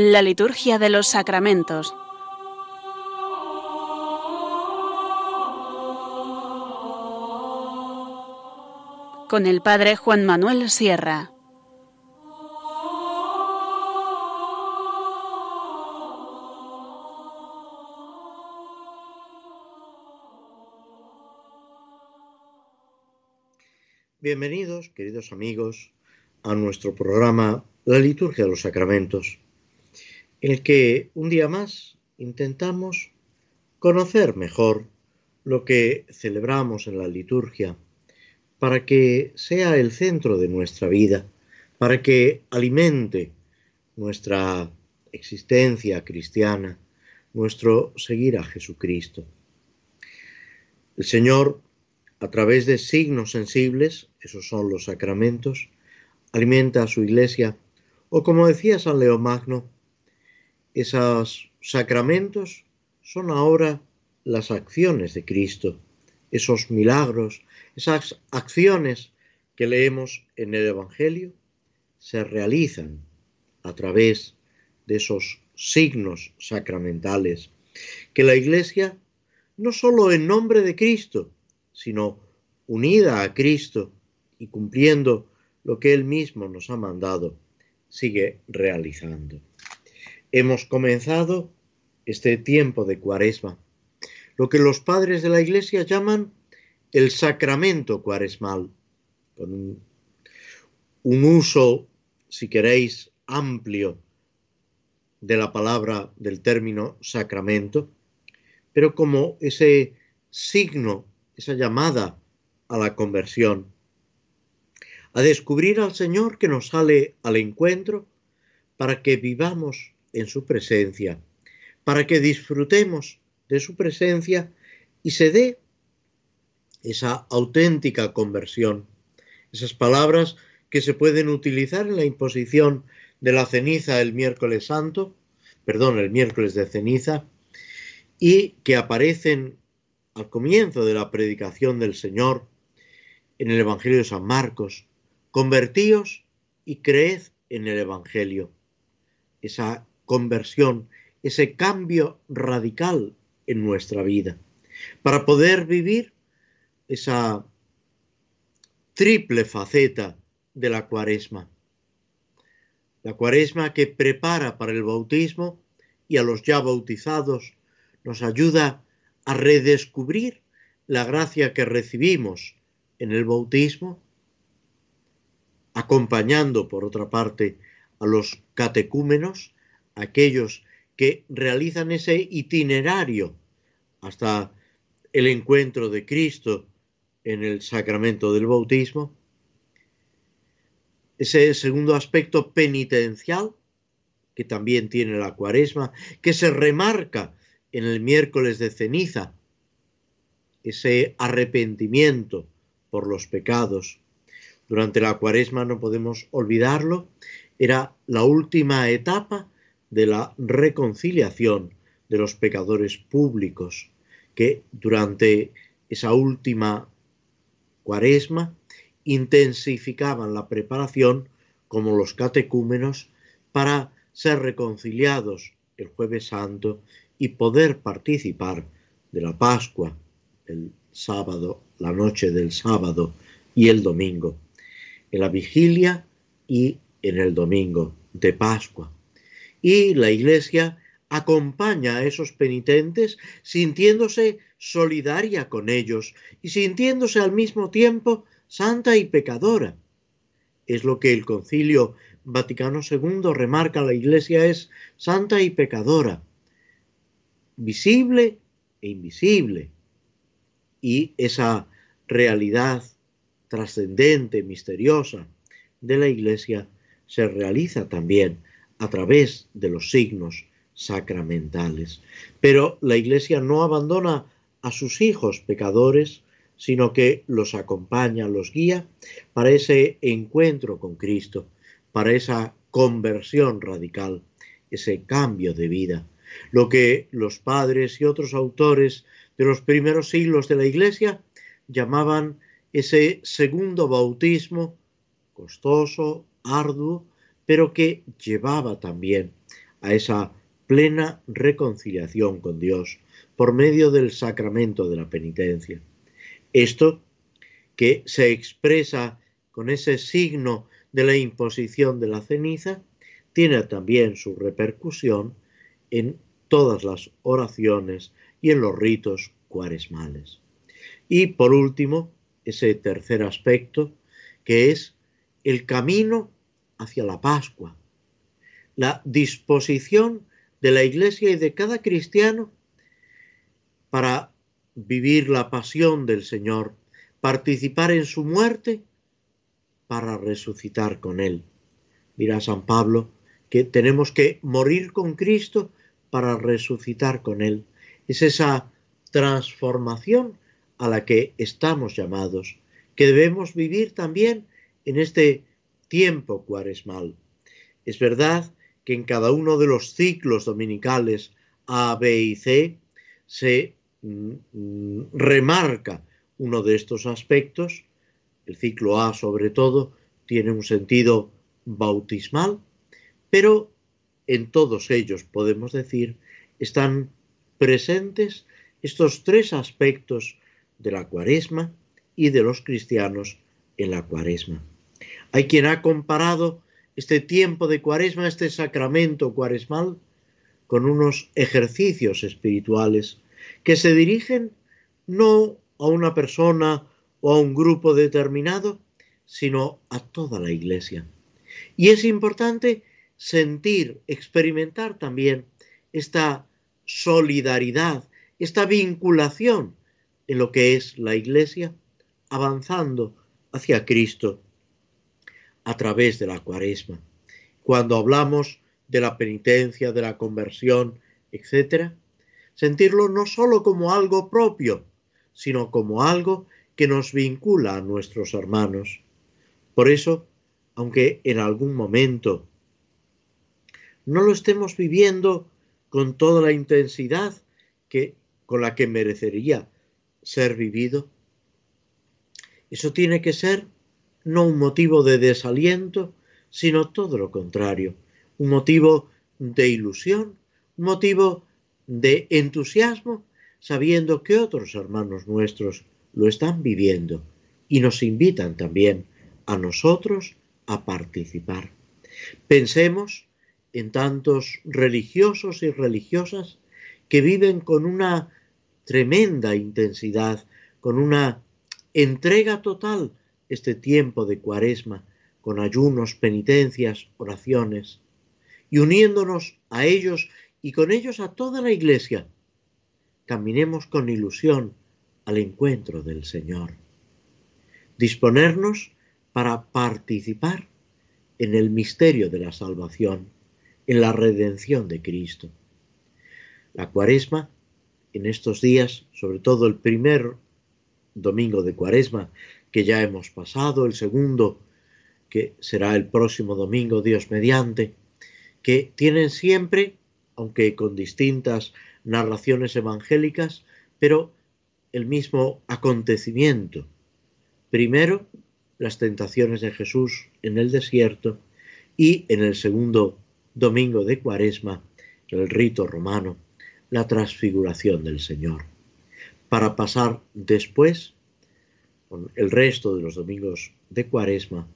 La liturgia de los sacramentos. Con el Padre Juan Manuel Sierra. Bienvenidos, queridos amigos, a nuestro programa La liturgia de los sacramentos, en el que un día más intentamos conocer mejor lo que celebramos en la liturgia para que sea el centro de nuestra vida, para que alimente nuestra existencia cristiana, nuestro seguir a Jesucristo. El Señor a través de signos sensibles, esos son los sacramentos, alimenta a su iglesia, o como decía San León Magno, esos sacramentos son ahora las acciones de Cristo, esos milagros, esas acciones que leemos en el Evangelio, se realizan a través de esos signos sacramentales que la Iglesia, no solo en nombre de Cristo, sino unida a Cristo y cumpliendo lo que Él mismo nos ha mandado, sigue realizando. Hemos comenzado este tiempo de cuaresma, lo que los padres de la Iglesia llaman el sacramento cuaresmal, con un, un uso, si queréis, amplio de la palabra del término sacramento, pero como ese signo esa llamada a la conversión, a descubrir al Señor que nos sale al encuentro para que vivamos en su presencia, para que disfrutemos de su presencia y se dé esa auténtica conversión, esas palabras que se pueden utilizar en la imposición de la ceniza el miércoles santo, perdón, el miércoles de ceniza, y que aparecen al comienzo de la predicación del Señor en el Evangelio de San Marcos, convertíos y creed en el Evangelio. Esa conversión, ese cambio radical en nuestra vida, para poder vivir esa triple faceta de la cuaresma. La cuaresma que prepara para el bautismo y a los ya bautizados nos ayuda a redescubrir la gracia que recibimos en el bautismo, acompañando por otra parte a los catecúmenos, aquellos que realizan ese itinerario hasta el encuentro de Cristo en el sacramento del bautismo, ese segundo aspecto penitencial que también tiene la cuaresma, que se remarca en el miércoles de ceniza, ese arrepentimiento por los pecados. Durante la cuaresma no podemos olvidarlo, era la última etapa de la reconciliación de los pecadores públicos, que durante esa última cuaresma intensificaban la preparación como los catecúmenos para ser reconciliados el jueves santo y poder participar de la Pascua, el sábado, la noche del sábado y el domingo, en la vigilia y en el domingo de Pascua. Y la Iglesia acompaña a esos penitentes sintiéndose solidaria con ellos y sintiéndose al mismo tiempo santa y pecadora. Es lo que el concilio Vaticano II remarca, la Iglesia es santa y pecadora visible e invisible. Y esa realidad trascendente, misteriosa de la Iglesia se realiza también a través de los signos sacramentales. Pero la Iglesia no abandona a sus hijos pecadores, sino que los acompaña, los guía para ese encuentro con Cristo, para esa conversión radical, ese cambio de vida lo que los padres y otros autores de los primeros siglos de la Iglesia llamaban ese segundo bautismo, costoso, arduo, pero que llevaba también a esa plena reconciliación con Dios por medio del sacramento de la penitencia. Esto que se expresa con ese signo de la imposición de la ceniza, tiene también su repercusión en todas las oraciones y en los ritos cuaresmales. Y por último, ese tercer aspecto, que es el camino hacia la Pascua, la disposición de la Iglesia y de cada cristiano para vivir la pasión del Señor, participar en su muerte para resucitar con Él. Dirá San Pablo que tenemos que morir con Cristo para resucitar con Él. Es esa transformación a la que estamos llamados, que debemos vivir también en este tiempo cuaresmal. Es verdad que en cada uno de los ciclos dominicales A, B y C se mm, remarca uno de estos aspectos. El ciclo A, sobre todo, tiene un sentido bautismal, pero en todos ellos, podemos decir, están presentes estos tres aspectos de la cuaresma y de los cristianos en la cuaresma. Hay quien ha comparado este tiempo de cuaresma, este sacramento cuaresmal, con unos ejercicios espirituales que se dirigen no a una persona o a un grupo determinado, sino a toda la iglesia. Y es importante sentir, experimentar también esta solidaridad, esta vinculación en lo que es la iglesia, avanzando hacia Cristo a través de la cuaresma. Cuando hablamos de la penitencia, de la conversión, etc., sentirlo no sólo como algo propio, sino como algo que nos vincula a nuestros hermanos. Por eso, aunque en algún momento no lo estemos viviendo con toda la intensidad que, con la que merecería ser vivido, eso tiene que ser no un motivo de desaliento, sino todo lo contrario, un motivo de ilusión, un motivo de entusiasmo, sabiendo que otros hermanos nuestros lo están viviendo y nos invitan también a nosotros a participar. Pensemos en tantos religiosos y religiosas que viven con una tremenda intensidad, con una entrega total este tiempo de cuaresma con ayunos, penitencias, oraciones, y uniéndonos a ellos y con ellos a toda la iglesia, caminemos con ilusión al encuentro del Señor. Disponernos para participar en el misterio de la salvación, en la redención de Cristo. La cuaresma, en estos días, sobre todo el primer domingo de cuaresma, que ya hemos pasado, el segundo, que será el próximo domingo, Dios mediante, que tienen siempre, aunque con distintas narraciones evangélicas, pero el mismo acontecimiento. Primero, las tentaciones de Jesús en el desierto y en el segundo domingo de Cuaresma, el rito romano, la transfiguración del Señor, para pasar después el resto de los domingos de Cuaresma,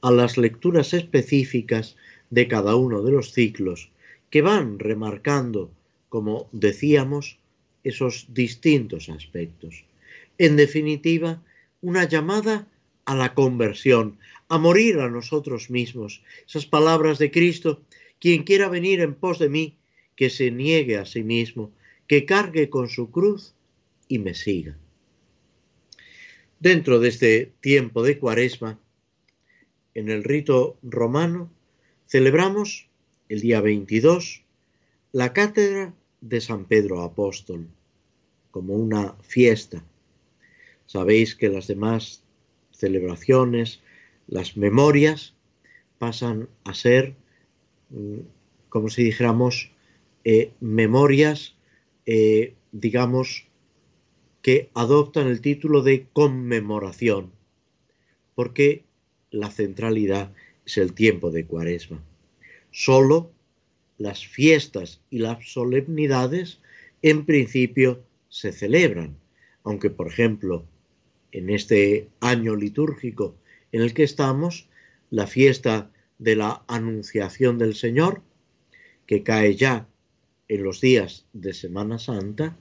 a las lecturas específicas de cada uno de los ciclos que van remarcando, como decíamos, esos distintos aspectos. En definitiva, una llamada a la conversión, a morir a nosotros mismos. Esas palabras de Cristo, quien quiera venir en pos de mí, que se niegue a sí mismo, que cargue con su cruz y me siga. Dentro de este tiempo de cuaresma, en el rito romano, celebramos el día 22 la cátedra de San Pedro Apóstol, como una fiesta. Sabéis que las demás celebraciones, las memorias, pasan a ser, mm, como si dijéramos, eh, memorias, eh, digamos, que adoptan el título de conmemoración, porque la centralidad es el tiempo de cuaresma. Solo las fiestas y las solemnidades en principio se celebran, aunque por ejemplo en este año litúrgico en el que estamos, la fiesta de la Anunciación del Señor, que cae ya en los días de Semana Santa,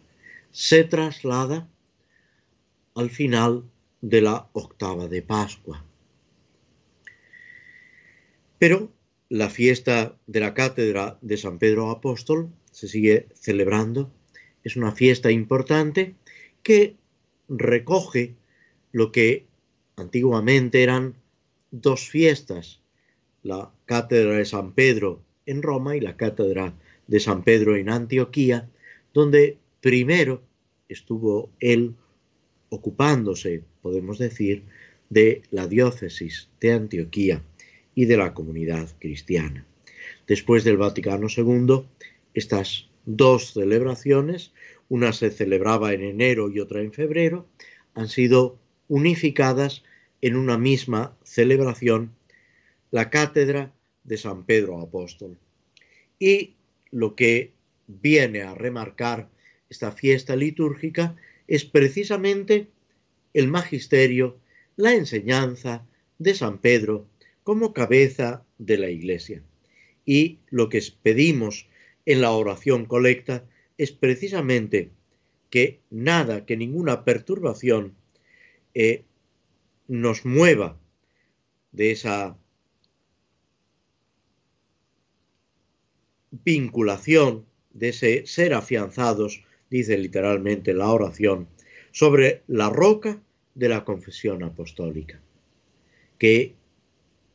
se traslada al final de la octava de Pascua. Pero la fiesta de la cátedra de San Pedro Apóstol se sigue celebrando. Es una fiesta importante que recoge lo que antiguamente eran dos fiestas, la cátedra de San Pedro en Roma y la cátedra de San Pedro en Antioquía, donde primero estuvo él ocupándose, podemos decir, de la diócesis de Antioquía y de la comunidad cristiana. Después del Vaticano II, estas dos celebraciones, una se celebraba en enero y otra en febrero, han sido unificadas en una misma celebración, la cátedra de San Pedro Apóstol. Y lo que viene a remarcar esta fiesta litúrgica es precisamente el magisterio, la enseñanza de San Pedro como cabeza de la Iglesia. Y lo que pedimos en la oración colecta es precisamente que nada, que ninguna perturbación eh, nos mueva de esa vinculación, de ese ser afianzados, dice literalmente la oración, sobre la roca de la confesión apostólica. Que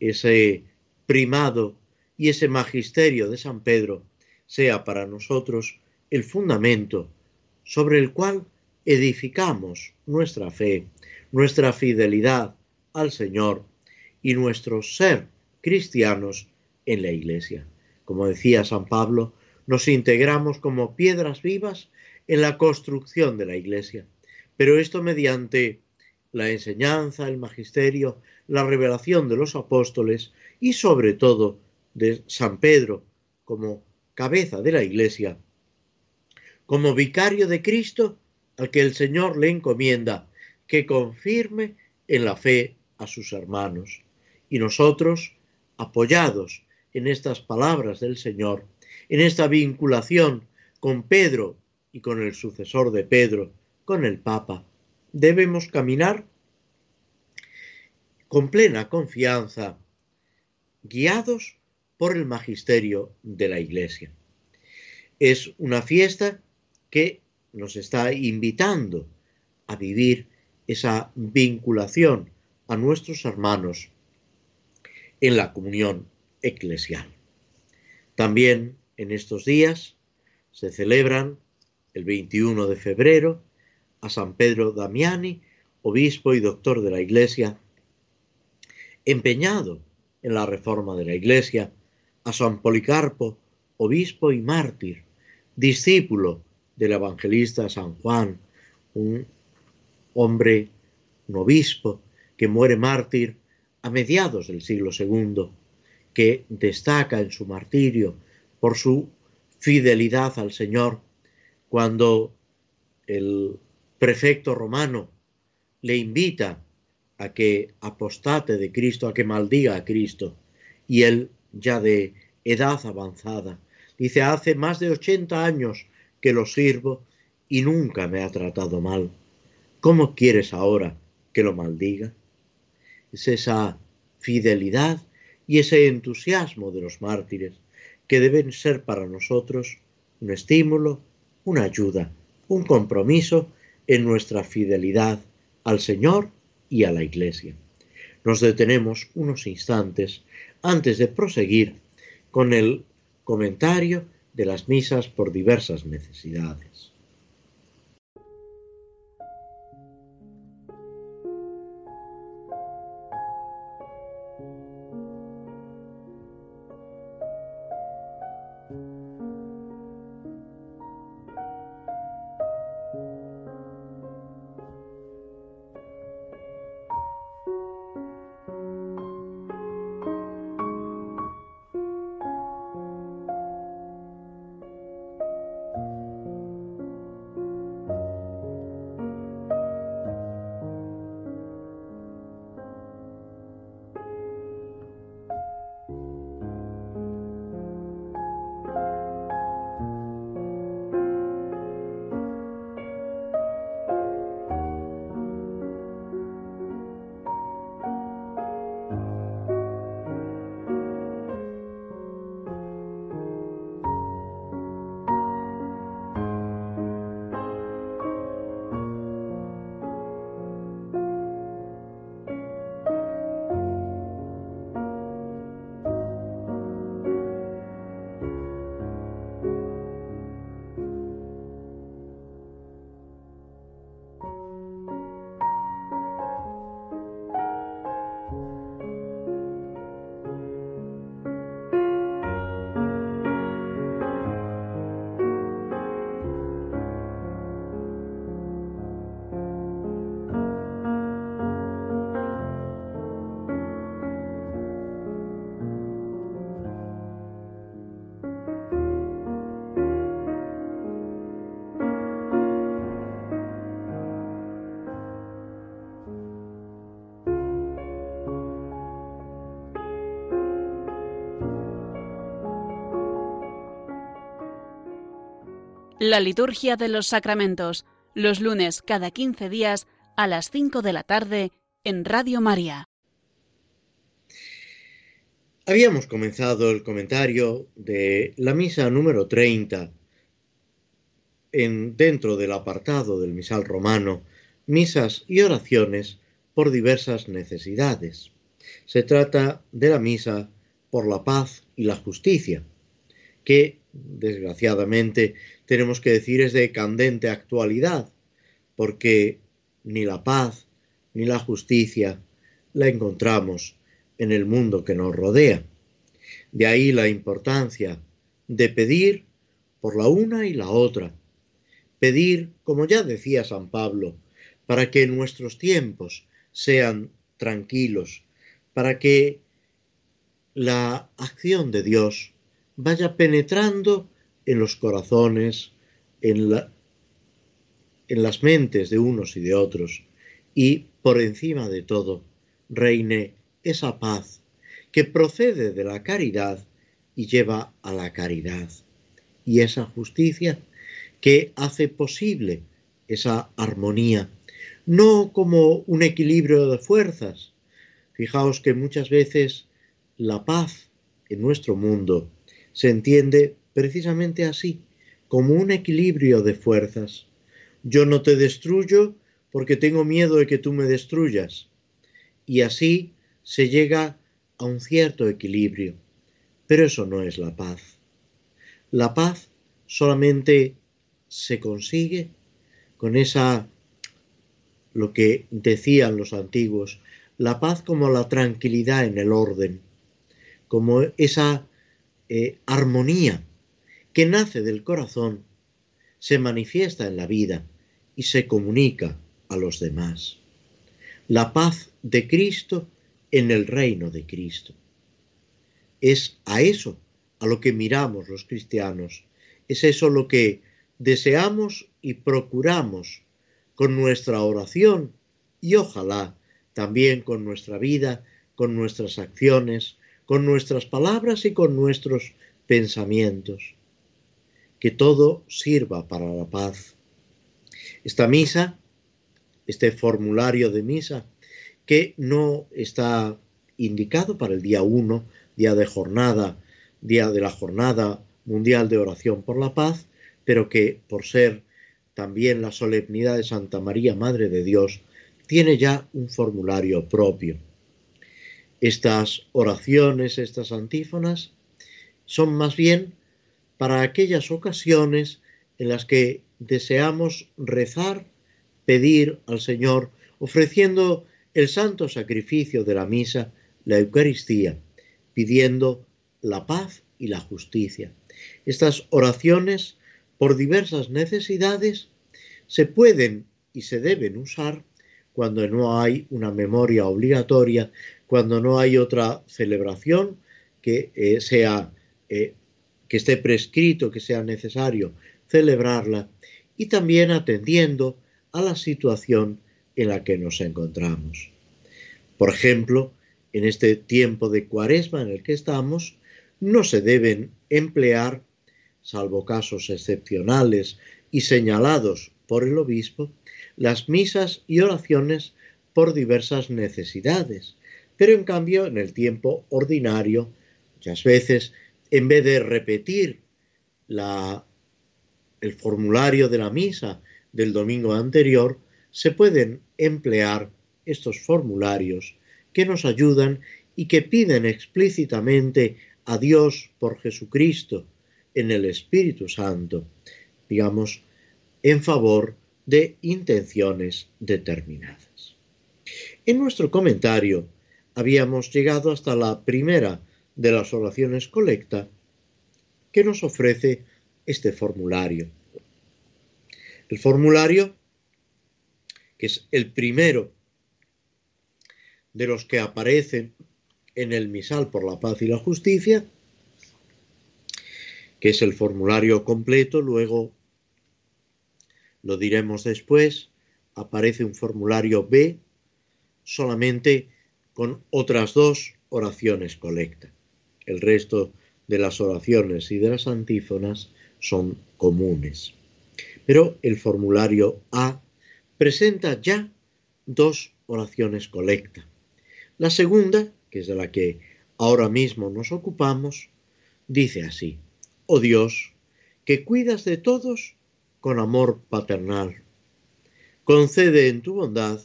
ese primado y ese magisterio de San Pedro sea para nosotros el fundamento sobre el cual edificamos nuestra fe, nuestra fidelidad al Señor y nuestro ser cristianos en la Iglesia. Como decía San Pablo, nos integramos como piedras vivas en la construcción de la Iglesia, pero esto mediante la enseñanza, el magisterio, la revelación de los apóstoles y sobre todo de San Pedro como cabeza de la Iglesia, como vicario de Cristo al que el Señor le encomienda que confirme en la fe a sus hermanos. Y nosotros, apoyados en estas palabras del Señor, en esta vinculación con Pedro y con el sucesor de Pedro, con el Papa, debemos caminar con plena confianza, guiados por el magisterio de la Iglesia. Es una fiesta que nos está invitando a vivir esa vinculación a nuestros hermanos en la comunión eclesial. También en estos días se celebran el 21 de febrero a San Pedro Damiani, obispo y doctor de la Iglesia, empeñado en la reforma de la Iglesia, a San Policarpo, obispo y mártir, discípulo del evangelista San Juan, un hombre, un obispo, que muere mártir a mediados del siglo II, que destaca en su martirio por su fidelidad al Señor, cuando el prefecto romano le invita a que apostate de Cristo, a que maldiga a Cristo, y él ya de edad avanzada, dice, hace más de 80 años que lo sirvo y nunca me ha tratado mal. ¿Cómo quieres ahora que lo maldiga? Es esa fidelidad y ese entusiasmo de los mártires que deben ser para nosotros un estímulo, una ayuda, un compromiso en nuestra fidelidad al Señor y a la Iglesia. Nos detenemos unos instantes antes de proseguir con el comentario de las misas por diversas necesidades. La liturgia de los sacramentos, los lunes cada 15 días a las 5 de la tarde en Radio María. Habíamos comenzado el comentario de la misa número 30 en, dentro del apartado del misal romano, misas y oraciones por diversas necesidades. Se trata de la misa por la paz y la justicia, que desgraciadamente tenemos que decir es de candente actualidad, porque ni la paz ni la justicia la encontramos en el mundo que nos rodea. De ahí la importancia de pedir por la una y la otra. Pedir, como ya decía San Pablo, para que nuestros tiempos sean tranquilos, para que la acción de Dios vaya penetrando en los corazones, en, la, en las mentes de unos y de otros, y por encima de todo reine esa paz que procede de la caridad y lleva a la caridad, y esa justicia que hace posible esa armonía, no como un equilibrio de fuerzas. Fijaos que muchas veces la paz en nuestro mundo se entiende precisamente así, como un equilibrio de fuerzas. Yo no te destruyo porque tengo miedo de que tú me destruyas. Y así se llega a un cierto equilibrio. Pero eso no es la paz. La paz solamente se consigue con esa, lo que decían los antiguos, la paz como la tranquilidad en el orden, como esa eh, armonía que nace del corazón, se manifiesta en la vida y se comunica a los demás. La paz de Cristo en el reino de Cristo. Es a eso a lo que miramos los cristianos, es eso lo que deseamos y procuramos con nuestra oración y ojalá también con nuestra vida, con nuestras acciones, con nuestras palabras y con nuestros pensamientos. Que todo sirva para la paz. Esta misa, este formulario de misa, que no está indicado para el día 1, día de jornada, día de la jornada mundial de oración por la paz, pero que por ser también la solemnidad de Santa María, Madre de Dios, tiene ya un formulario propio. Estas oraciones, estas antífonas, son más bien para aquellas ocasiones en las que deseamos rezar, pedir al Señor, ofreciendo el santo sacrificio de la misa, la Eucaristía, pidiendo la paz y la justicia. Estas oraciones, por diversas necesidades, se pueden y se deben usar cuando no hay una memoria obligatoria, cuando no hay otra celebración que eh, sea eh, que esté prescrito, que sea necesario celebrarla, y también atendiendo a la situación en la que nos encontramos. Por ejemplo, en este tiempo de cuaresma en el que estamos, no se deben emplear, salvo casos excepcionales y señalados por el obispo, las misas y oraciones por diversas necesidades. Pero en cambio, en el tiempo ordinario, muchas veces, en vez de repetir la, el formulario de la misa del domingo anterior, se pueden emplear estos formularios que nos ayudan y que piden explícitamente a Dios por Jesucristo en el Espíritu Santo, digamos, en favor de intenciones determinadas. En nuestro comentario habíamos llegado hasta la primera de las oraciones colecta que nos ofrece este formulario. El formulario, que es el primero de los que aparecen en el misal por la paz y la justicia, que es el formulario completo, luego lo diremos después, aparece un formulario B solamente con otras dos oraciones colecta. El resto de las oraciones y de las antífonas son comunes. Pero el formulario A presenta ya dos oraciones colecta. La segunda, que es de la que ahora mismo nos ocupamos, dice así, Oh Dios, que cuidas de todos con amor paternal. Concede en tu bondad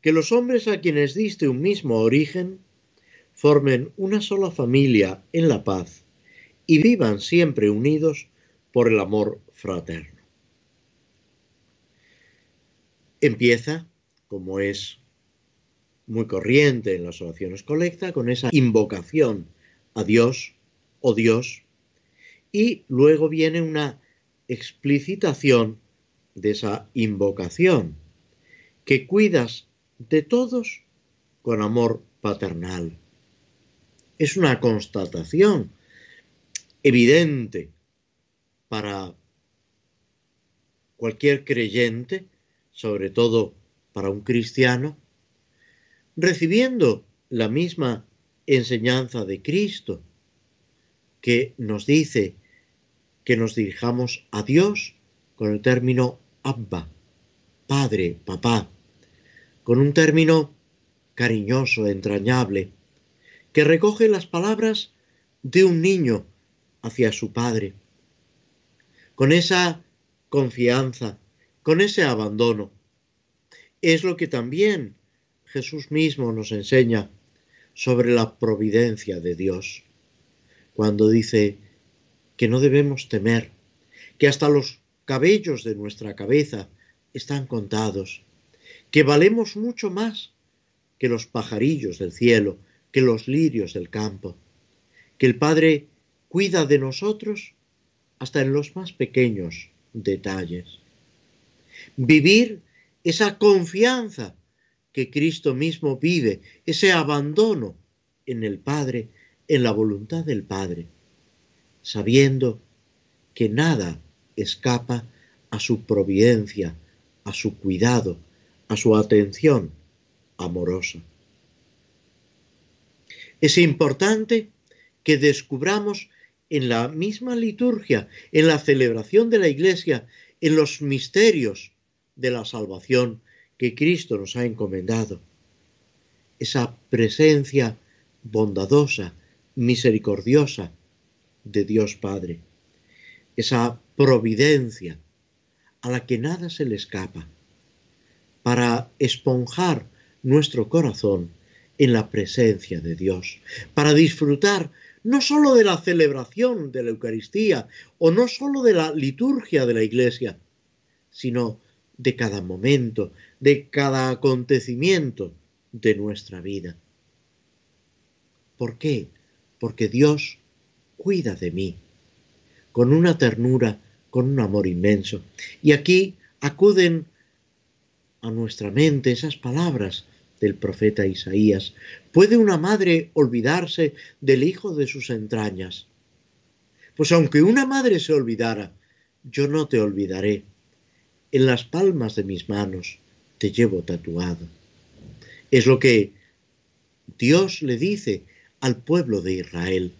que los hombres a quienes diste un mismo origen formen una sola familia en la paz y vivan siempre unidos por el amor fraterno. Empieza, como es muy corriente en las oraciones colecta, con esa invocación a Dios o oh Dios, y luego viene una explicitación de esa invocación, que cuidas de todos con amor paternal. Es una constatación evidente para cualquier creyente, sobre todo para un cristiano, recibiendo la misma enseñanza de Cristo, que nos dice que nos dirijamos a Dios con el término Abba, Padre, Papá, con un término cariñoso, entrañable, que recoge las palabras de un niño hacia su padre, con esa confianza, con ese abandono. Es lo que también Jesús mismo nos enseña sobre la providencia de Dios, cuando dice que no debemos temer, que hasta los cabellos de nuestra cabeza están contados, que valemos mucho más que los pajarillos del cielo, que los lirios del campo, que el Padre cuida de nosotros hasta en los más pequeños detalles. Vivir esa confianza que Cristo mismo vive, ese abandono en el Padre, en la voluntad del Padre, sabiendo que nada escapa a su providencia, a su cuidado, a su atención amorosa. Es importante que descubramos en la misma liturgia, en la celebración de la Iglesia, en los misterios de la salvación que Cristo nos ha encomendado, esa presencia bondadosa, misericordiosa de Dios Padre, esa providencia a la que nada se le escapa, para esponjar nuestro corazón en la presencia de Dios, para disfrutar no sólo de la celebración de la Eucaristía o no sólo de la liturgia de la Iglesia, sino de cada momento, de cada acontecimiento de nuestra vida. ¿Por qué? Porque Dios cuida de mí con una ternura, con un amor inmenso. Y aquí acuden a nuestra mente esas palabras del profeta Isaías. ¿Puede una madre olvidarse del hijo de sus entrañas? Pues aunque una madre se olvidara, yo no te olvidaré. En las palmas de mis manos te llevo tatuado. Es lo que Dios le dice al pueblo de Israel.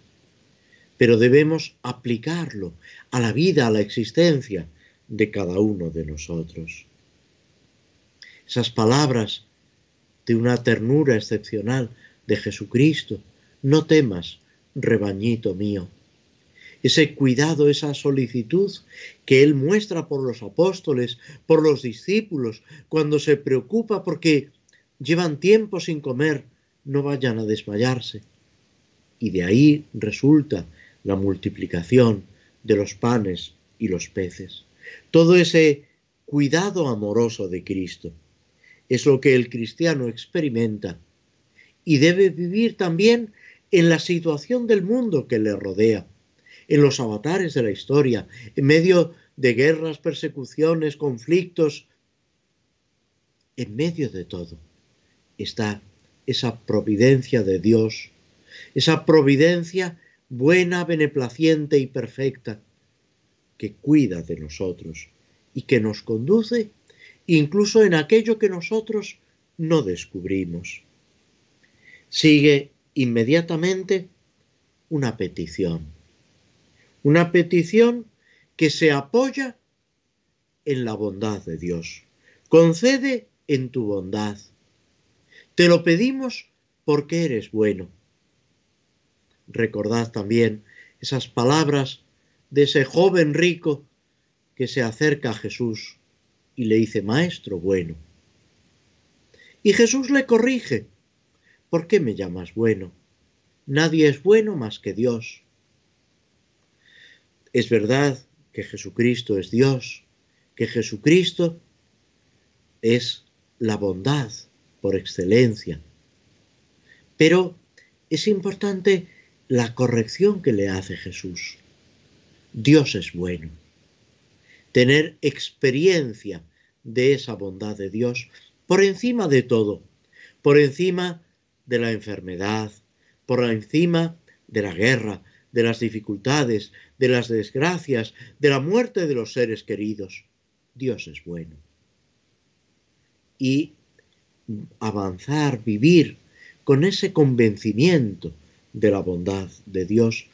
Pero debemos aplicarlo a la vida, a la existencia de cada uno de nosotros esas palabras de una ternura excepcional de Jesucristo. No temas, rebañito mío. Ese cuidado, esa solicitud que Él muestra por los apóstoles, por los discípulos, cuando se preocupa porque llevan tiempo sin comer, no vayan a desmayarse. Y de ahí resulta la multiplicación de los panes y los peces. Todo ese cuidado amoroso de Cristo es lo que el cristiano experimenta y debe vivir también en la situación del mundo que le rodea, en los avatares de la historia, en medio de guerras, persecuciones, conflictos, en medio de todo está esa providencia de Dios, esa providencia buena, beneplaciente y perfecta que cuida de nosotros y que nos conduce incluso en aquello que nosotros no descubrimos. Sigue inmediatamente una petición, una petición que se apoya en la bondad de Dios. Concede en tu bondad. Te lo pedimos porque eres bueno. Recordad también esas palabras de ese joven rico que se acerca a Jesús y le dice, Maestro bueno. Y Jesús le corrige, ¿por qué me llamas bueno? Nadie es bueno más que Dios. Es verdad que Jesucristo es Dios, que Jesucristo es la bondad por excelencia. Pero es importante la corrección que le hace Jesús. Dios es bueno. Tener experiencia de esa bondad de Dios por encima de todo, por encima de la enfermedad, por encima de la guerra, de las dificultades, de las desgracias, de la muerte de los seres queridos. Dios es bueno. Y avanzar, vivir con ese convencimiento de la bondad de Dios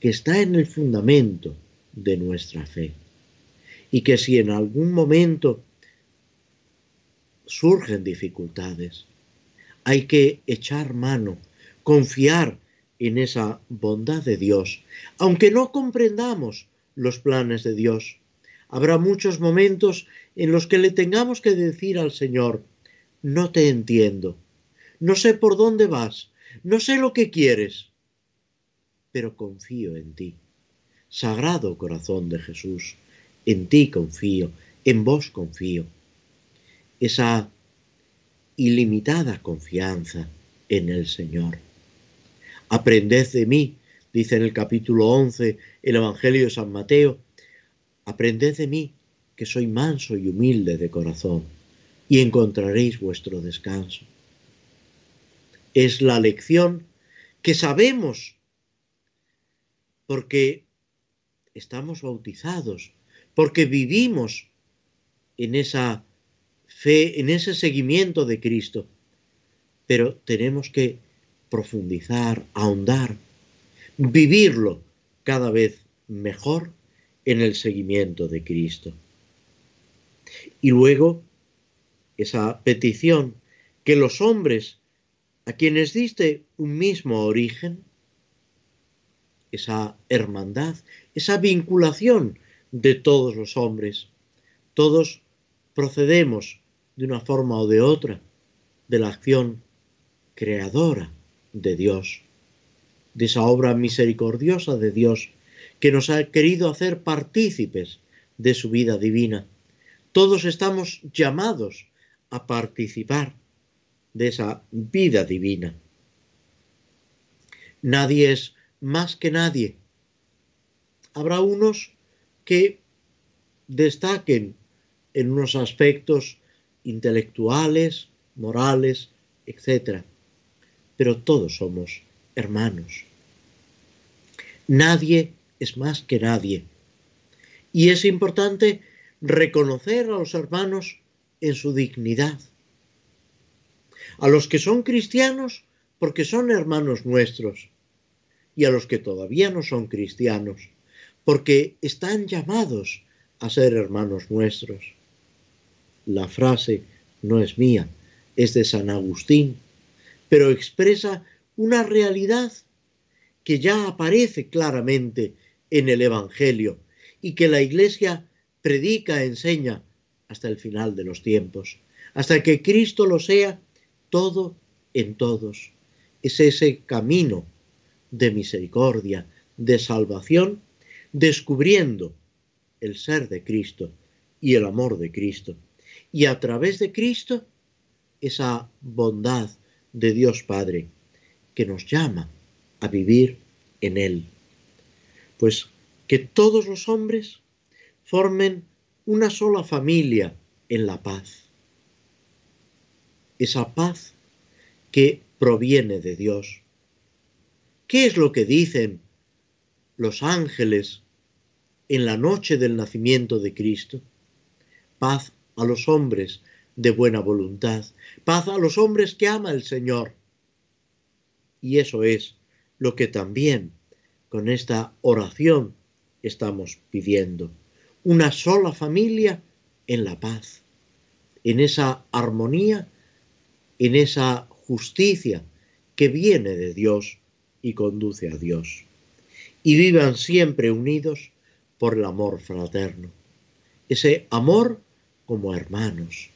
que está en el fundamento de nuestra fe. Y que si en algún momento surgen dificultades, hay que echar mano, confiar en esa bondad de Dios, aunque no comprendamos los planes de Dios. Habrá muchos momentos en los que le tengamos que decir al Señor, no te entiendo, no sé por dónde vas, no sé lo que quieres, pero confío en ti. Sagrado corazón de Jesús, en ti confío, en vos confío. Esa ilimitada confianza en el Señor. Aprended de mí, dice en el capítulo 11 el Evangelio de San Mateo, aprended de mí, que soy manso y humilde de corazón, y encontraréis vuestro descanso. Es la lección que sabemos porque estamos bautizados, porque vivimos en esa fe, en ese seguimiento de Cristo. Pero tenemos que profundizar, ahondar, vivirlo cada vez mejor en el seguimiento de Cristo. Y luego esa petición que los hombres a quienes diste un mismo origen, esa hermandad, esa vinculación de todos los hombres, todos procedemos de una forma o de otra de la acción creadora de Dios, de esa obra misericordiosa de Dios que nos ha querido hacer partícipes de su vida divina. Todos estamos llamados a participar de esa vida divina. Nadie es más que nadie. Habrá unos que destaquen en unos aspectos intelectuales, morales, etc. Pero todos somos hermanos. Nadie es más que nadie. Y es importante reconocer a los hermanos en su dignidad. A los que son cristianos porque son hermanos nuestros. Y a los que todavía no son cristianos porque están llamados a ser hermanos nuestros. La frase no es mía, es de San Agustín, pero expresa una realidad que ya aparece claramente en el Evangelio y que la Iglesia predica, enseña hasta el final de los tiempos, hasta que Cristo lo sea todo en todos. Es ese camino de misericordia, de salvación, descubriendo el ser de Cristo y el amor de Cristo y a través de Cristo esa bondad de Dios Padre que nos llama a vivir en Él. Pues que todos los hombres formen una sola familia en la paz. Esa paz que proviene de Dios. ¿Qué es lo que dicen los ángeles en la noche del nacimiento de Cristo? Paz a los hombres de buena voluntad, paz a los hombres que ama el Señor. Y eso es lo que también con esta oración estamos pidiendo. Una sola familia en la paz, en esa armonía, en esa justicia que viene de Dios y conduce a Dios. Y vivan siempre unidos por el amor fraterno. Ese amor como hermanos.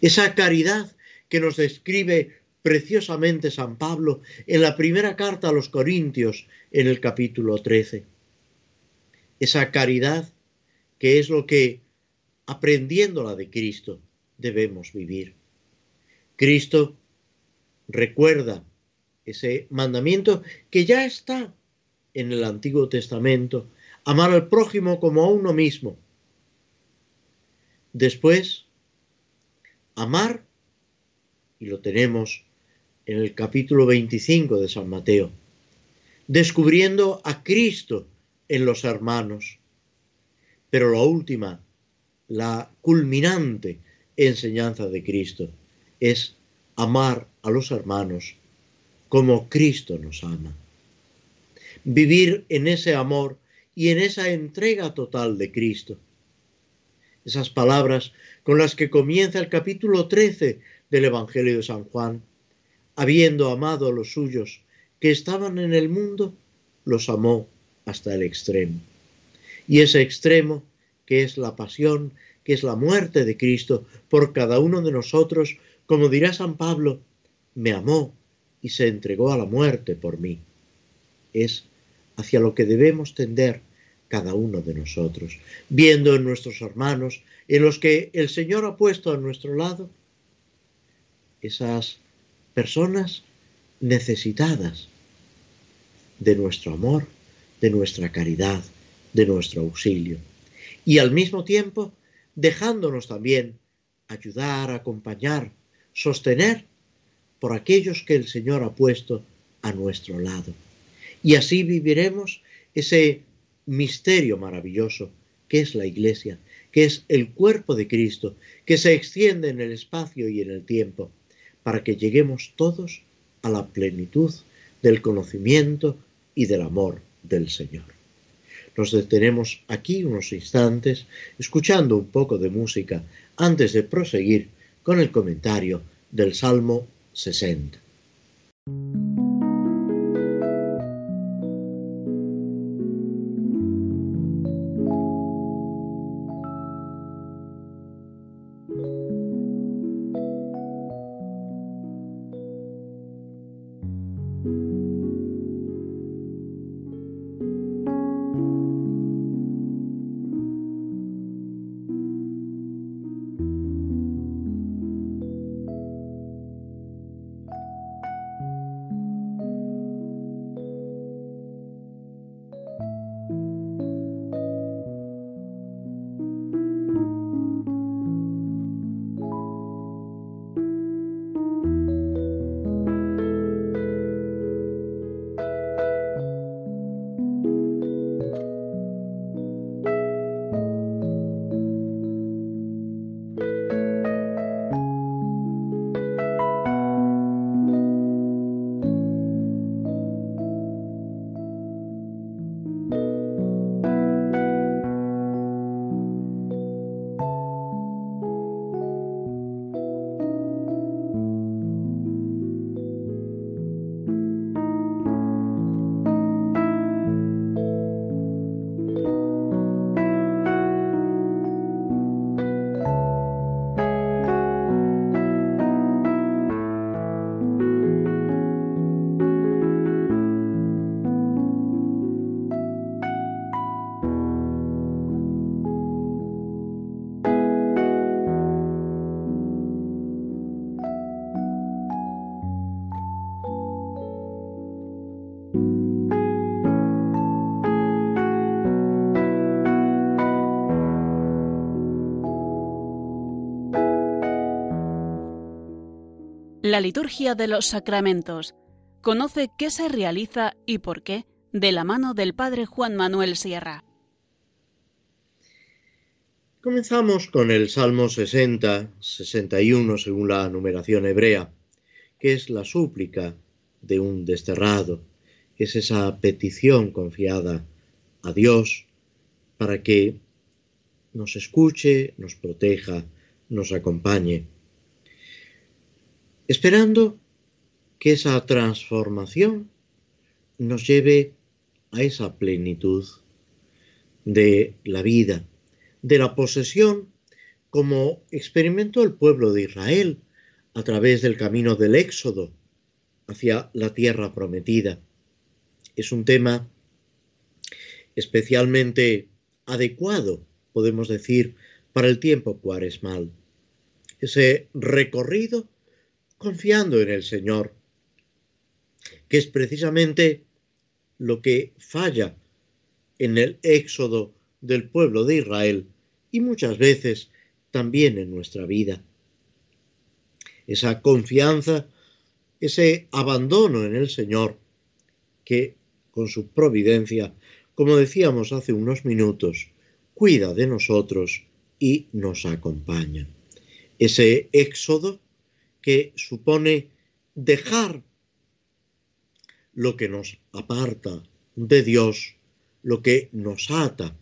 Esa caridad que nos describe preciosamente San Pablo en la primera carta a los Corintios en el capítulo 13. Esa caridad que es lo que, aprendiéndola de Cristo, debemos vivir. Cristo recuerda ese mandamiento que ya está en el Antiguo Testamento, amar al prójimo como a uno mismo. Después, amar, y lo tenemos en el capítulo 25 de San Mateo, descubriendo a Cristo en los hermanos. Pero la última, la culminante enseñanza de Cristo es amar a los hermanos como Cristo nos ama. Vivir en ese amor y en esa entrega total de Cristo. Esas palabras con las que comienza el capítulo 13 del Evangelio de San Juan habiendo amado a los suyos que estaban en el mundo, los amó hasta el extremo. Y ese extremo, que es la pasión, que es la muerte de Cristo por cada uno de nosotros, como dirá San Pablo, me amó y se entregó a la muerte por mí. Es hacia lo que debemos tender cada uno de nosotros, viendo en nuestros hermanos, en los que el Señor ha puesto a nuestro lado, esas personas necesitadas de nuestro amor, de nuestra caridad, de nuestro auxilio. Y al mismo tiempo dejándonos también ayudar, acompañar, sostener por aquellos que el Señor ha puesto a nuestro lado. Y así viviremos ese misterio maravilloso que es la Iglesia, que es el cuerpo de Cristo, que se extiende en el espacio y en el tiempo, para que lleguemos todos a la plenitud del conocimiento y del amor del Señor. Nos detenemos aquí unos instantes escuchando un poco de música antes de proseguir con el comentario del Salmo 60. La liturgia de los sacramentos. Conoce qué se realiza y por qué de la mano del Padre Juan Manuel Sierra. Comenzamos con el Salmo 60, 61 según la numeración hebrea, que es la súplica de un desterrado, es esa petición confiada a Dios para que nos escuche, nos proteja, nos acompañe, esperando que esa transformación nos lleve a esa plenitud de la vida, de la posesión, como experimentó el pueblo de Israel a través del camino del Éxodo hacia la tierra prometida. Es un tema especialmente adecuado, podemos decir, para el tiempo cuaresmal. Ese recorrido confiando en el Señor, que es precisamente lo que falla en el éxodo del pueblo de Israel y muchas veces también en nuestra vida. Esa confianza, ese abandono en el Señor, que con su providencia, como decíamos hace unos minutos, cuida de nosotros y nos acompaña. Ese éxodo que supone dejar lo que nos aparta de Dios, lo que nos ata,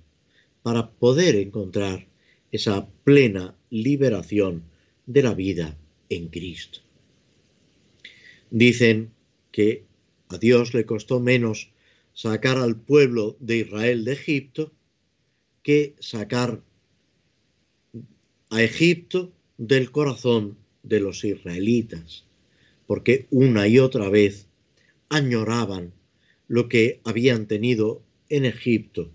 para poder encontrar esa plena liberación de la vida en Cristo. Dicen que a Dios le costó menos sacar al pueblo de Israel de Egipto que sacar a Egipto del corazón de los israelitas, porque una y otra vez añoraban lo que habían tenido en Egipto,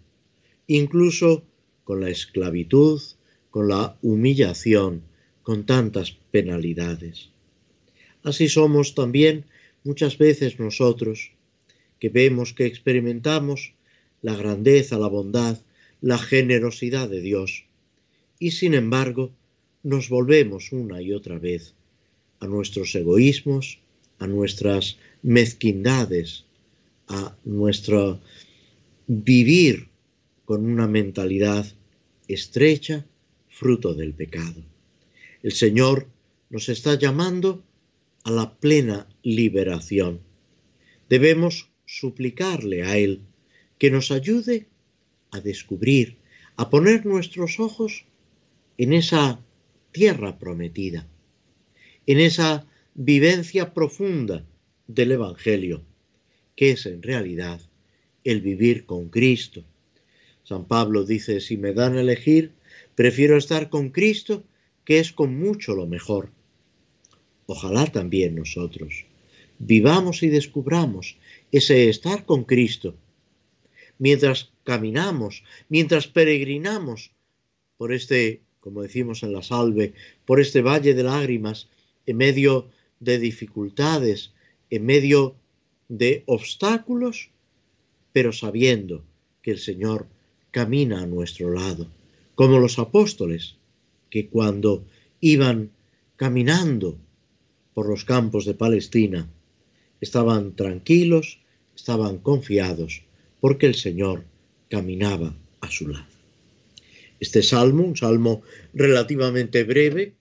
incluso con la esclavitud, con la humillación, con tantas penalidades. Así somos también muchas veces nosotros, que vemos que experimentamos la grandeza, la bondad, la generosidad de Dios, y sin embargo nos volvemos una y otra vez a nuestros egoísmos, a nuestras mezquindades, a nuestro vivir con una mentalidad estrecha, fruto del pecado. El Señor nos está llamando a la plena liberación. Debemos suplicarle a Él que nos ayude a descubrir, a poner nuestros ojos en esa tierra prometida, en esa vivencia profunda del Evangelio, que es en realidad el vivir con Cristo. San Pablo dice, si me dan a elegir, prefiero estar con Cristo, que es con mucho lo mejor. Ojalá también nosotros vivamos y descubramos ese estar con Cristo, mientras caminamos, mientras peregrinamos por este como decimos en la salve, por este valle de lágrimas, en medio de dificultades, en medio de obstáculos, pero sabiendo que el Señor camina a nuestro lado, como los apóstoles, que cuando iban caminando por los campos de Palestina, estaban tranquilos, estaban confiados, porque el Señor caminaba a su lado este salmo, un salmo relativamente breve,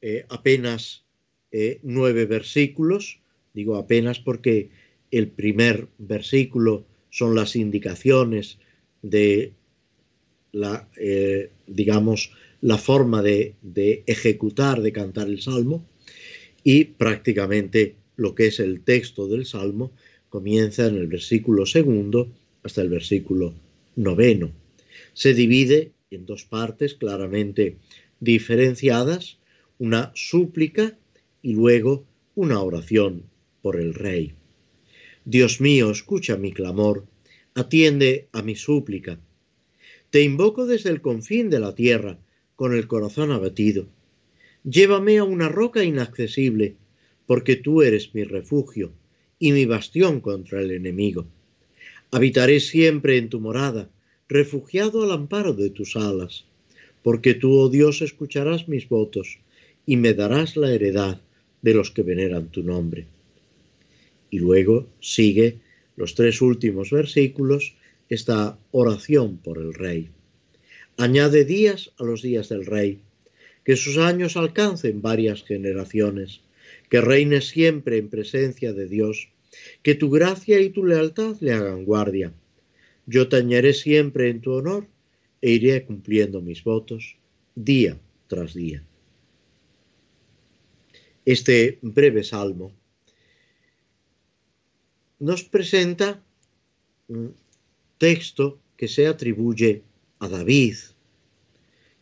eh, apenas eh, nueve versículos, digo apenas porque el primer versículo son las indicaciones de la, eh, digamos, la forma de, de ejecutar, de cantar el salmo, y prácticamente lo que es el texto del salmo comienza en el versículo segundo hasta el versículo noveno. Se divide en dos partes claramente diferenciadas, una súplica y luego una oración por el rey. Dios mío, escucha mi clamor, atiende a mi súplica. Te invoco desde el confín de la tierra, con el corazón abatido. Llévame a una roca inaccesible, porque tú eres mi refugio y mi bastión contra el enemigo. Habitaré siempre en tu morada, refugiado al amparo de tus alas, porque tú, oh Dios, escucharás mis votos y me darás la heredad de los que veneran tu nombre. Y luego sigue los tres últimos versículos esta oración por el rey. Añade días a los días del rey, que sus años alcancen varias generaciones, que reine siempre en presencia de Dios, que tu gracia y tu lealtad le hagan guardia yo tañeré siempre en tu honor e iré cumpliendo mis votos día tras día. Este breve salmo nos presenta un texto que se atribuye a David,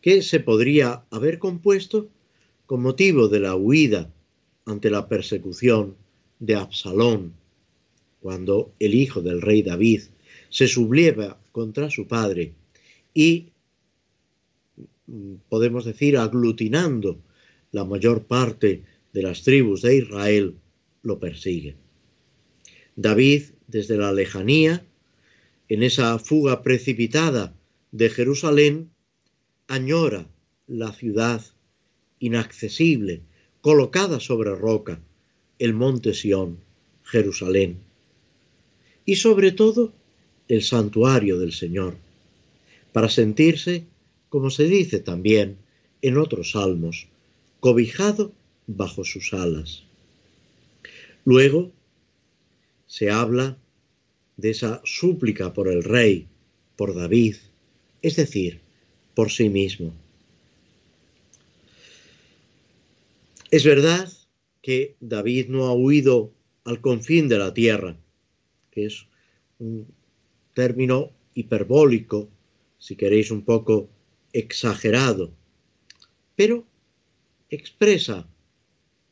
que se podría haber compuesto con motivo de la huida ante la persecución de Absalón, cuando el hijo del rey David se subleva contra su padre y, mm, podemos decir, aglutinando la mayor parte de las tribus de Israel, lo persigue. David, desde la lejanía, en esa fuga precipitada de Jerusalén, añora la ciudad inaccesible, colocada sobre roca, el monte Sión, Jerusalén. Y sobre todo, el santuario del Señor, para sentirse, como se dice también en otros salmos, cobijado bajo sus alas. Luego se habla de esa súplica por el rey, por David, es decir, por sí mismo. Es verdad que David no ha huido al confín de la tierra, que es un término hiperbólico, si queréis un poco exagerado, pero expresa,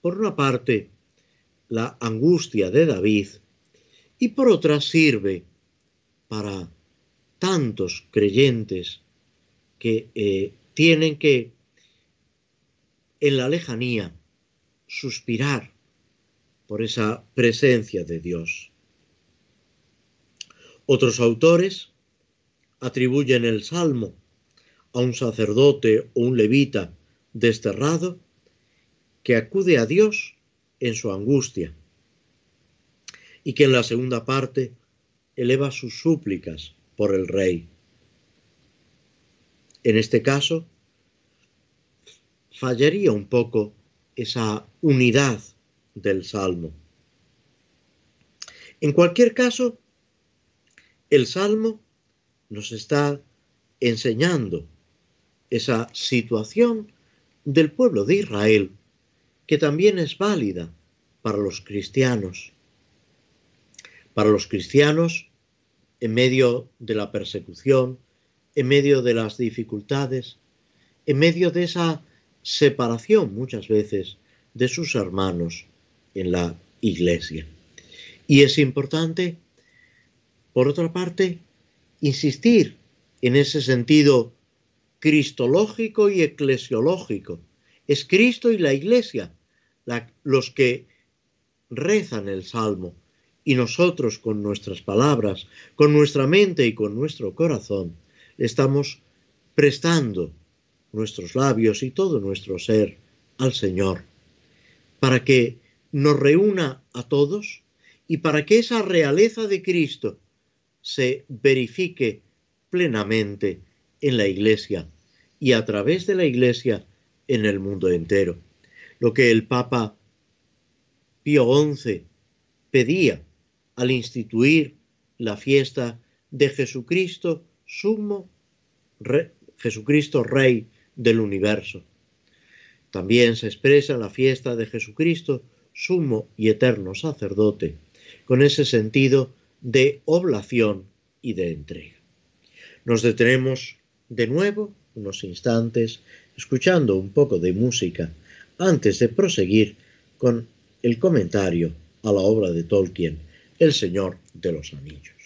por una parte, la angustia de David y por otra sirve para tantos creyentes que eh, tienen que en la lejanía suspirar por esa presencia de Dios. Otros autores atribuyen el salmo a un sacerdote o un levita desterrado que acude a Dios en su angustia y que en la segunda parte eleva sus súplicas por el rey. En este caso, fallaría un poco esa unidad del salmo. En cualquier caso, el Salmo nos está enseñando esa situación del pueblo de Israel, que también es válida para los cristianos. Para los cristianos, en medio de la persecución, en medio de las dificultades, en medio de esa separación muchas veces de sus hermanos en la iglesia. Y es importante por otra parte, insistir en ese sentido cristológico y eclesiológico. Es Cristo y la Iglesia los que rezan el Salmo y nosotros con nuestras palabras, con nuestra mente y con nuestro corazón, estamos prestando nuestros labios y todo nuestro ser al Señor, para que nos reúna a todos y para que esa realeza de Cristo se verifique plenamente en la Iglesia y a través de la Iglesia en el mundo entero. Lo que el Papa Pío XI pedía al instituir la fiesta de Jesucristo sumo, Jesucristo Rey del universo. También se expresa la fiesta de Jesucristo sumo y eterno sacerdote, con ese sentido de oblación y de entrega. Nos detenemos de nuevo unos instantes escuchando un poco de música antes de proseguir con el comentario a la obra de Tolkien, El Señor de los Anillos.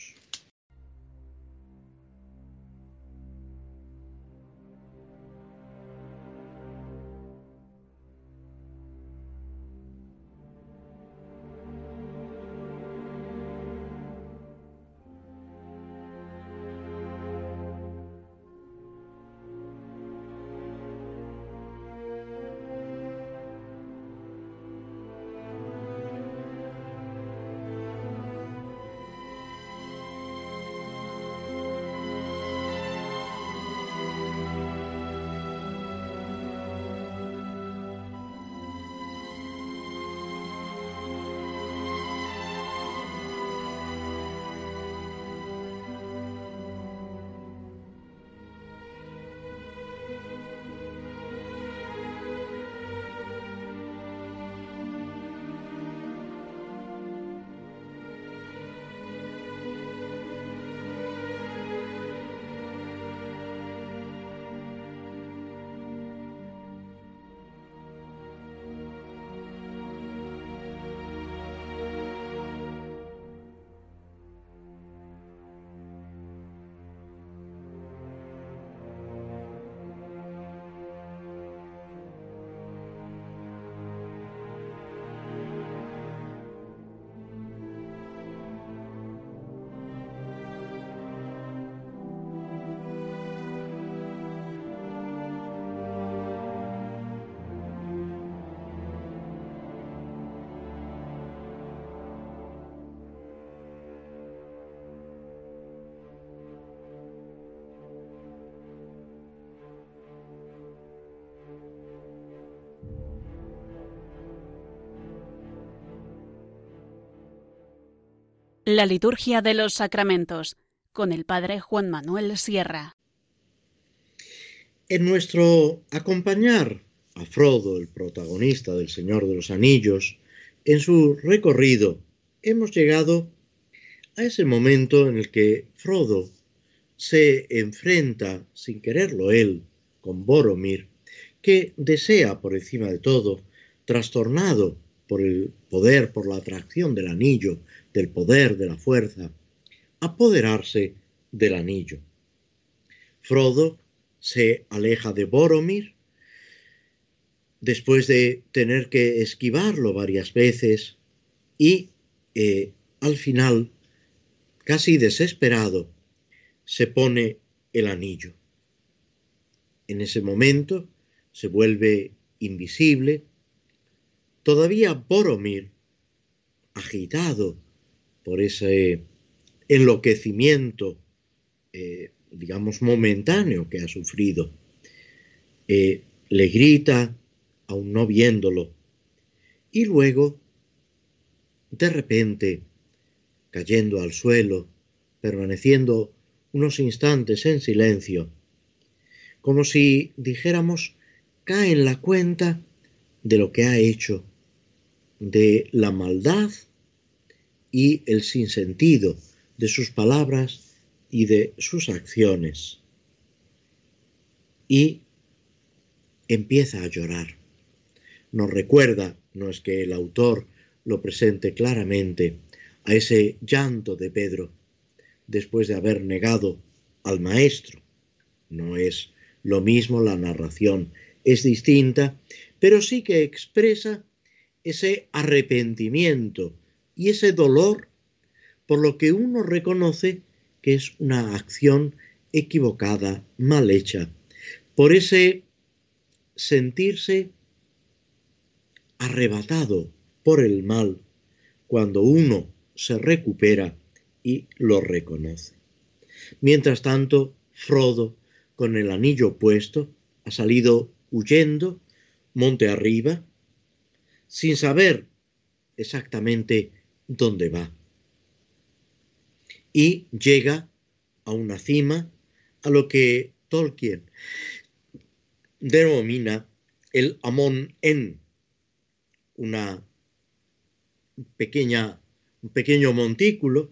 La liturgia de los sacramentos con el Padre Juan Manuel Sierra. En nuestro acompañar a Frodo, el protagonista del Señor de los Anillos, en su recorrido, hemos llegado a ese momento en el que Frodo se enfrenta, sin quererlo él, con Boromir, que desea por encima de todo, trastornado por el poder, por la atracción del anillo, del poder, de la fuerza, apoderarse del anillo. Frodo se aleja de Boromir después de tener que esquivarlo varias veces y eh, al final, casi desesperado, se pone el anillo. En ese momento se vuelve invisible. Todavía Boromir, agitado por ese enloquecimiento, eh, digamos, momentáneo que ha sufrido, eh, le grita, aún no viéndolo, y luego, de repente, cayendo al suelo, permaneciendo unos instantes en silencio, como si dijéramos, cae en la cuenta de lo que ha hecho, de la maldad y el sinsentido de sus palabras y de sus acciones. Y empieza a llorar. Nos recuerda, no es que el autor lo presente claramente, a ese llanto de Pedro después de haber negado al Maestro. No es lo mismo la narración, es distinta, pero sí que expresa ese arrepentimiento y ese dolor por lo que uno reconoce que es una acción equivocada, mal hecha, por ese sentirse arrebatado por el mal cuando uno se recupera y lo reconoce. Mientras tanto, Frodo, con el anillo puesto, ha salido huyendo monte arriba, sin saber exactamente dónde va. Y llega a una cima, a lo que Tolkien denomina el Amon En, una pequeña, un pequeño montículo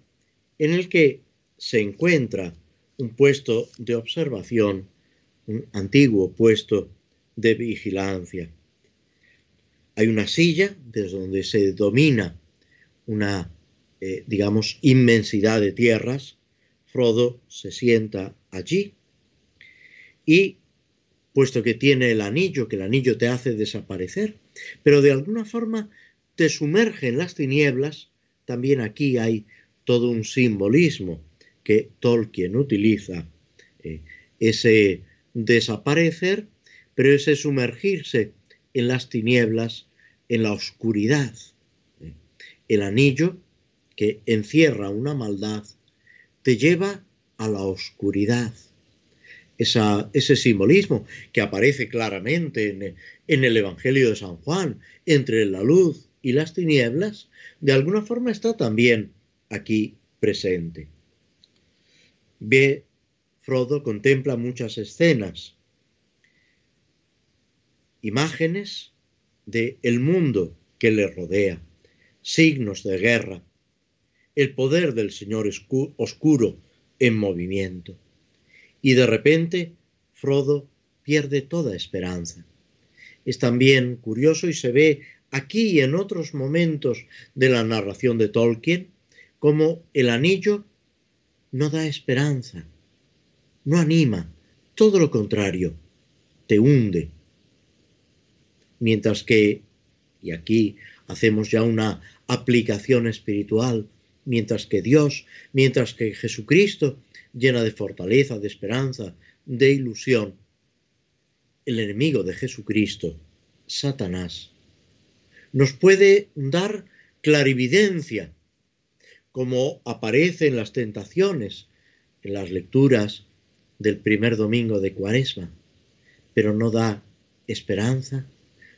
en el que se encuentra un puesto de observación, un antiguo puesto de vigilancia. Hay una silla desde donde se domina una, eh, digamos, inmensidad de tierras. Frodo se sienta allí y, puesto que tiene el anillo, que el anillo te hace desaparecer, pero de alguna forma te sumerge en las tinieblas, también aquí hay todo un simbolismo que Tolkien utiliza, eh, ese desaparecer, pero ese sumergirse en las tinieblas, en la oscuridad el anillo que encierra una maldad te lleva a la oscuridad. ese simbolismo que aparece claramente en, en el Evangelio de San Juan, entre la luz y las tinieblas, de alguna forma está también aquí presente. Ve, Frodo contempla muchas escenas, imágenes de el mundo que le rodea signos de guerra, el poder del Señor oscuro en movimiento. Y de repente Frodo pierde toda esperanza. Es también curioso y se ve aquí y en otros momentos de la narración de Tolkien como el anillo no da esperanza, no anima, todo lo contrario, te hunde. Mientras que, y aquí hacemos ya una aplicación espiritual, mientras que Dios, mientras que Jesucristo llena de fortaleza, de esperanza, de ilusión, el enemigo de Jesucristo, Satanás, nos puede dar clarividencia, como aparece en las tentaciones, en las lecturas del primer domingo de Cuaresma, pero no da esperanza,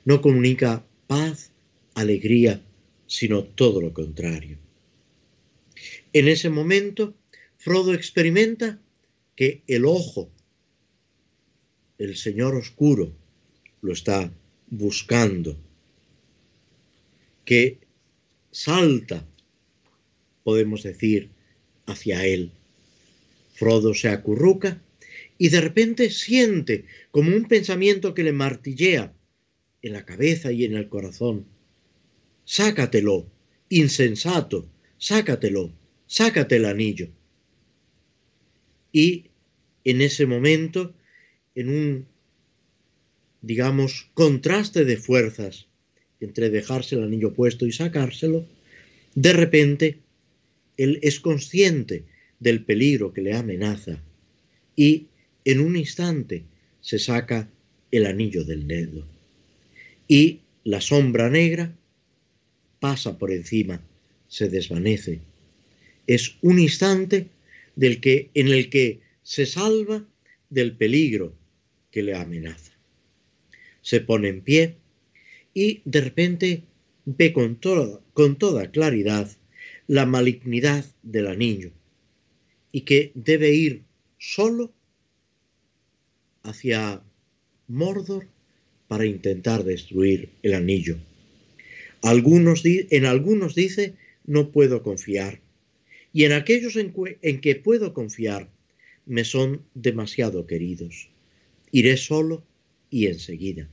no comunica paz, alegría, sino todo lo contrario. En ese momento, Frodo experimenta que el ojo, el Señor oscuro, lo está buscando, que salta, podemos decir, hacia él. Frodo se acurruca y de repente siente como un pensamiento que le martillea en la cabeza y en el corazón. Sácatelo, insensato, sácatelo, sácate el anillo. Y en ese momento, en un, digamos, contraste de fuerzas entre dejarse el anillo puesto y sacárselo, de repente él es consciente del peligro que le amenaza y en un instante se saca el anillo del dedo. Y la sombra negra pasa por encima, se desvanece. Es un instante del que, en el que se salva del peligro que le amenaza. Se pone en pie y de repente ve con, con toda claridad la malignidad del anillo y que debe ir solo hacia Mordor para intentar destruir el anillo. En algunos dice no puedo confiar y en aquellos en, en que puedo confiar me son demasiado queridos. Iré solo y enseguida.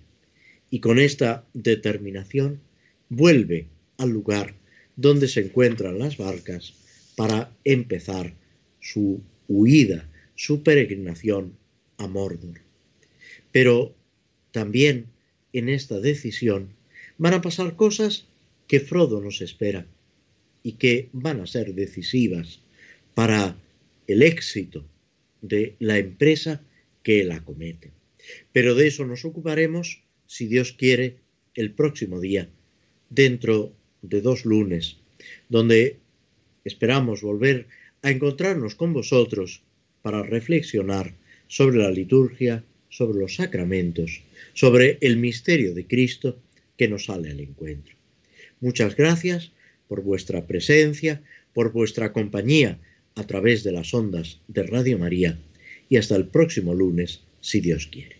Y con esta determinación vuelve al lugar donde se encuentran las barcas para empezar su huida, su peregrinación a Mordor. Pero también en esta decisión van a pasar cosas que Frodo nos espera y que van a ser decisivas para el éxito de la empresa que él acomete. Pero de eso nos ocuparemos, si Dios quiere, el próximo día, dentro de dos lunes, donde esperamos volver a encontrarnos con vosotros para reflexionar sobre la liturgia, sobre los sacramentos, sobre el misterio de Cristo que nos sale al encuentro. Muchas gracias por vuestra presencia, por vuestra compañía a través de las ondas de Radio María y hasta el próximo lunes, si Dios quiere.